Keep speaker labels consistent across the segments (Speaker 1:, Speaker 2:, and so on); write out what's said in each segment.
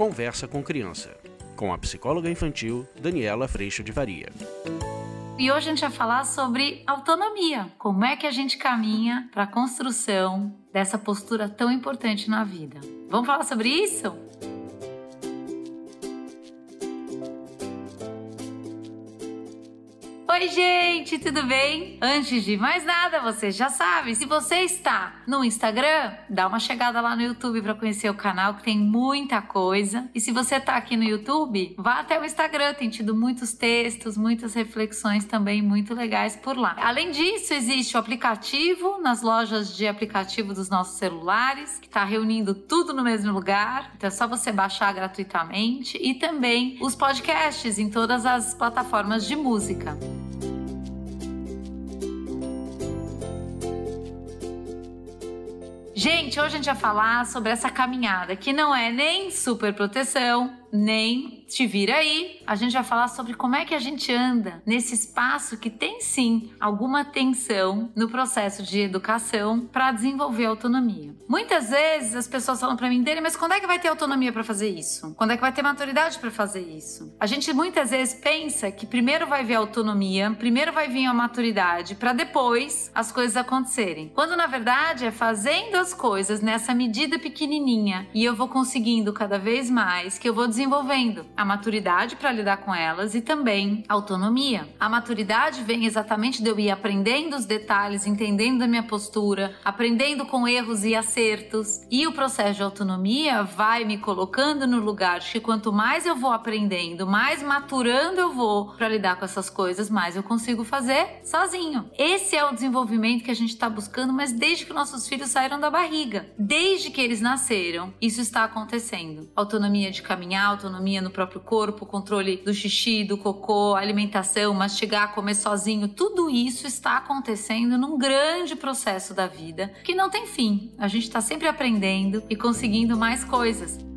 Speaker 1: Conversa com Criança, com a psicóloga infantil Daniela Freixo de Varia.
Speaker 2: E hoje a gente vai falar sobre autonomia. Como é que a gente caminha para a construção dessa postura tão importante na vida? Vamos falar sobre isso? Oi, gente, tudo bem? Antes de mais nada, você já sabe, se você está no Instagram, dá uma chegada lá no YouTube para conhecer o canal, que tem muita coisa. E se você está aqui no YouTube, vá até o Instagram, tem tido muitos textos, muitas reflexões também muito legais por lá. Além disso, existe o aplicativo nas lojas de aplicativo dos nossos celulares, que está reunindo tudo no mesmo lugar. Então é só você baixar gratuitamente e também os podcasts em todas as plataformas de música. Gente, hoje a gente vai falar sobre essa caminhada que não é nem super proteção, nem te vira aí. A gente vai falar sobre como é que a gente anda nesse espaço que tem sim alguma tensão no processo de educação para desenvolver autonomia. Muitas vezes as pessoas falam para mim, dele, mas quando é que vai ter autonomia para fazer isso? Quando é que vai ter maturidade para fazer isso? A gente muitas vezes pensa que primeiro vai vir a autonomia, primeiro vai vir a maturidade, para depois as coisas acontecerem. Quando na verdade é fazendo as coisas nessa medida pequenininha e eu vou conseguindo cada vez mais que eu vou desenvolvendo a maturidade para lidar com elas e também autonomia. A maturidade vem exatamente de eu ir aprendendo os detalhes, entendendo a minha postura, aprendendo com erros e acertos. E o processo de autonomia vai me colocando no lugar de que quanto mais eu vou aprendendo, mais maturando eu vou para lidar com essas coisas, mais eu consigo fazer sozinho. Esse é o desenvolvimento que a gente está buscando, mas desde que nossos filhos saíram da barriga, desde que eles nasceram, isso está acontecendo. Autonomia de caminhar, autonomia no próprio próprio corpo, controle do xixi, do cocô, alimentação, mastigar, comer sozinho, tudo isso está acontecendo num grande processo da vida que não tem fim. A gente está sempre aprendendo e conseguindo mais coisas.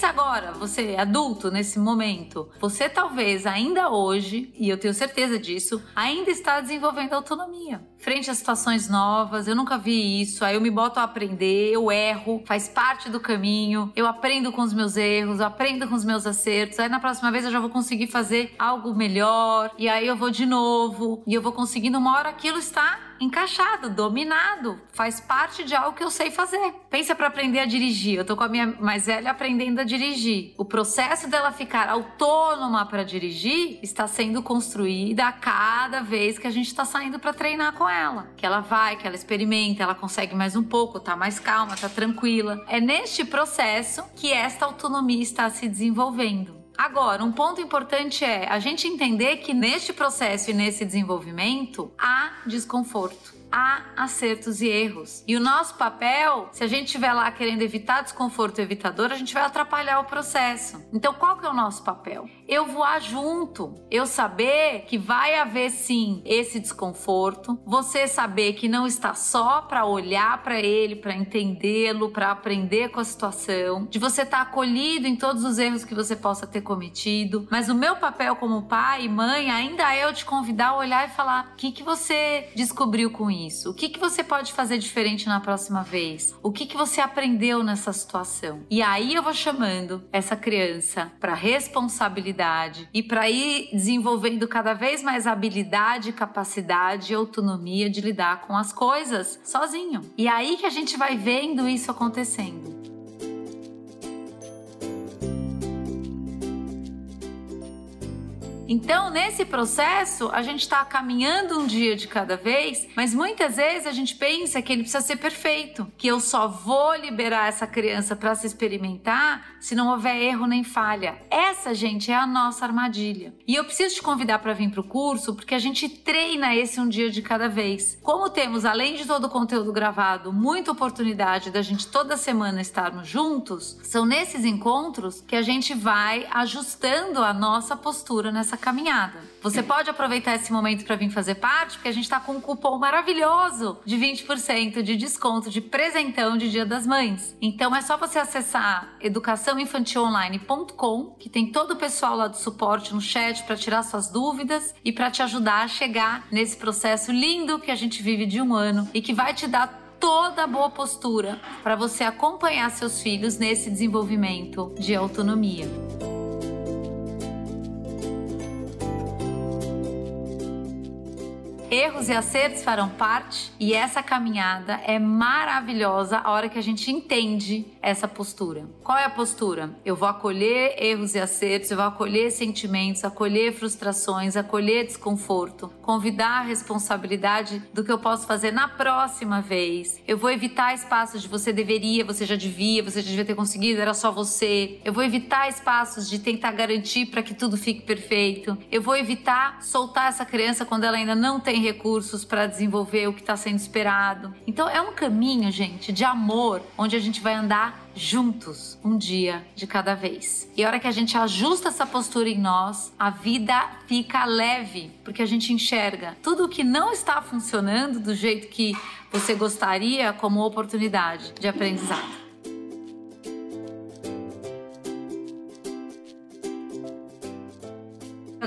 Speaker 2: Pensa agora, você adulto nesse momento, você talvez ainda hoje, e eu tenho certeza disso, ainda está desenvolvendo autonomia. Frente a situações novas, eu nunca vi isso, aí eu me boto a aprender, eu erro, faz parte do caminho, eu aprendo com os meus erros, eu aprendo com os meus acertos, aí na próxima vez eu já vou conseguir fazer algo melhor, e aí eu vou de novo, e eu vou conseguindo, uma hora aquilo está encaixado, dominado, faz parte de algo que eu sei fazer. Pensa para aprender a dirigir. Eu tô com a minha mais velha aprendendo a dirigir. O processo dela ficar autônoma para dirigir está sendo construída a cada vez que a gente está saindo para treinar com ela. Que ela vai, que ela experimenta, ela consegue mais um pouco, tá mais calma, tá tranquila. É neste processo que esta autonomia está se desenvolvendo. Agora, um ponto importante é a gente entender que neste processo e nesse desenvolvimento há desconforto há acertos e erros. E o nosso papel, se a gente estiver lá querendo evitar desconforto evitador, a gente vai atrapalhar o processo. Então, qual que é o nosso papel? Eu voar junto, eu saber que vai haver sim esse desconforto, você saber que não está só para olhar para ele, para entendê-lo, para aprender com a situação, de você estar tá acolhido em todos os erros que você possa ter cometido, mas o meu papel como pai e mãe ainda é eu te convidar a olhar e falar: o que, que você descobriu com isso? Isso? O que, que você pode fazer diferente na próxima vez? O que, que você aprendeu nessa situação? E aí eu vou chamando essa criança para responsabilidade e para ir desenvolvendo cada vez mais habilidade, capacidade e autonomia de lidar com as coisas sozinho. E aí que a gente vai vendo isso acontecendo. Então, nesse processo, a gente está caminhando um dia de cada vez, mas muitas vezes a gente pensa que ele precisa ser perfeito, que eu só vou liberar essa criança para se experimentar se não houver erro nem falha. Essa, gente, é a nossa armadilha. E eu preciso te convidar para vir para o curso porque a gente treina esse um dia de cada vez. Como temos, além de todo o conteúdo gravado, muita oportunidade da gente toda semana estarmos juntos, são nesses encontros que a gente vai ajustando a nossa postura nessa caminhada. Você pode aproveitar esse momento para vir fazer parte, porque a gente está com um cupom maravilhoso de 20% de desconto de presentão de Dia das Mães. Então é só você acessar educaçãoinfantilonline.com, que tem todo o pessoal lá do suporte no chat para tirar suas dúvidas e para te ajudar a chegar nesse processo lindo que a gente vive de um ano e que vai te dar toda a boa postura para você acompanhar seus filhos nesse desenvolvimento de autonomia. Erros e acertos farão parte e essa caminhada é maravilhosa a hora que a gente entende essa postura. Qual é a postura? Eu vou acolher erros e acertos, eu vou acolher sentimentos, acolher frustrações, acolher desconforto, convidar a responsabilidade do que eu posso fazer na próxima vez. Eu vou evitar espaços de você deveria, você já devia, você já devia ter conseguido, era só você. Eu vou evitar espaços de tentar garantir para que tudo fique perfeito. Eu vou evitar soltar essa criança quando ela ainda não recursos para desenvolver o que está sendo esperado. Então é um caminho, gente, de amor, onde a gente vai andar juntos, um dia de cada vez. E a hora que a gente ajusta essa postura em nós, a vida fica leve, porque a gente enxerga tudo o que não está funcionando do jeito que você gostaria como oportunidade de aprendizado.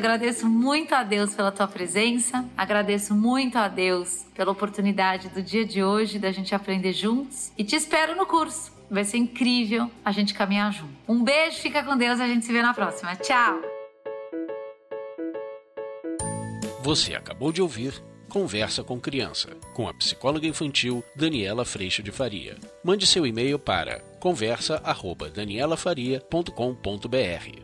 Speaker 2: Agradeço muito a Deus pela tua presença, agradeço muito a Deus pela oportunidade do dia de hoje da gente aprender juntos e te espero no curso. Vai ser incrível a gente caminhar junto. Um beijo, fica com Deus, a gente se vê na próxima. Tchau.
Speaker 1: Você acabou de ouvir Conversa com Criança, com a psicóloga infantil Daniela Freixo de Faria. Mande seu e-mail para conversa@danielafaria.com.br.